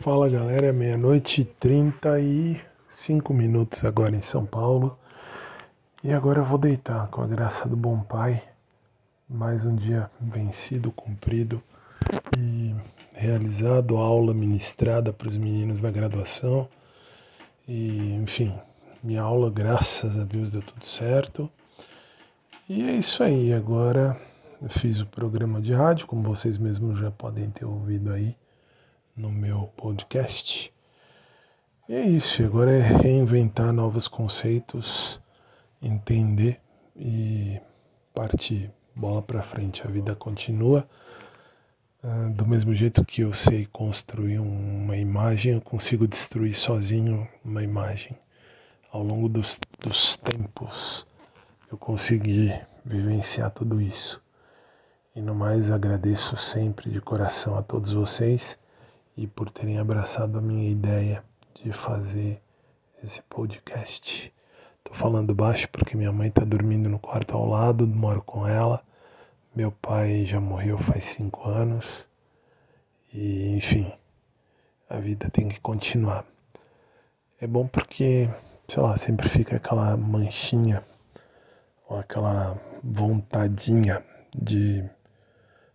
Fala galera, é meia-noite e 35 minutos agora em São Paulo. E agora eu vou deitar com a graça do bom Pai. Mais um dia vencido, cumprido e realizado, aula ministrada para os meninos da graduação. E enfim, minha aula, graças a Deus, deu tudo certo. E é isso aí, agora eu fiz o programa de rádio, como vocês mesmos já podem ter ouvido aí no meu podcast. E é isso, agora é reinventar novos conceitos, entender e partir bola para frente. A vida continua. Uh, do mesmo jeito que eu sei construir uma imagem, eu consigo destruir sozinho uma imagem. Ao longo dos, dos tempos, eu consegui vivenciar tudo isso. E no mais, agradeço sempre de coração a todos vocês e por terem abraçado a minha ideia de fazer esse podcast. Tô falando baixo porque minha mãe tá dormindo no quarto ao lado, moro com ela. Meu pai já morreu faz cinco anos. E enfim, a vida tem que continuar. É bom porque, sei lá, sempre fica aquela manchinha ou aquela vontadinha de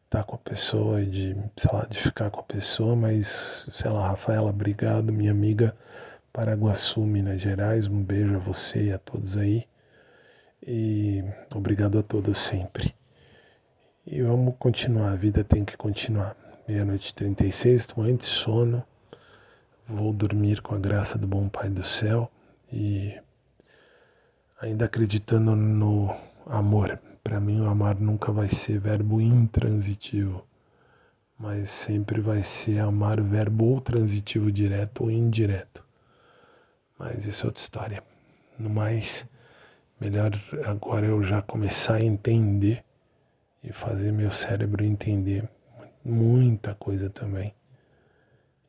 estar com a pessoa e de, sei lá, de ficar com a pessoa, mas, sei lá, Rafaela, obrigado, minha amiga Paraguaçu, Minas Gerais, um beijo a você e a todos aí. E obrigado a todos sempre. E vamos continuar, a vida tem que continuar. Meia-noite e 36, estou antes sono. Vou dormir com a graça do bom Pai do céu e ainda acreditando no amor. Para mim, o amar nunca vai ser verbo intransitivo, mas sempre vai ser amar verbo ou transitivo direto ou indireto. Mas isso é outra história. No mais, melhor agora eu já começar a entender e fazer meu cérebro entender muita coisa também.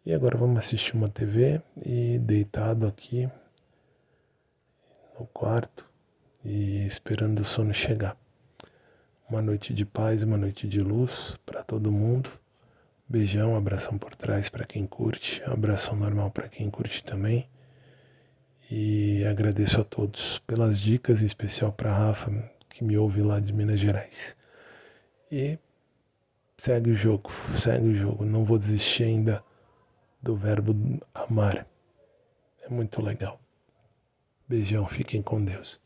E agora vamos assistir uma TV e deitado aqui no quarto e esperando o sono chegar. Uma noite de paz, uma noite de luz para todo mundo. Beijão, abração por trás para quem curte, abração normal para quem curte também. E agradeço a todos pelas dicas, em especial para Rafa, que me ouve lá de Minas Gerais. E segue o jogo, segue o jogo. Não vou desistir ainda do verbo amar. É muito legal. Beijão, fiquem com Deus.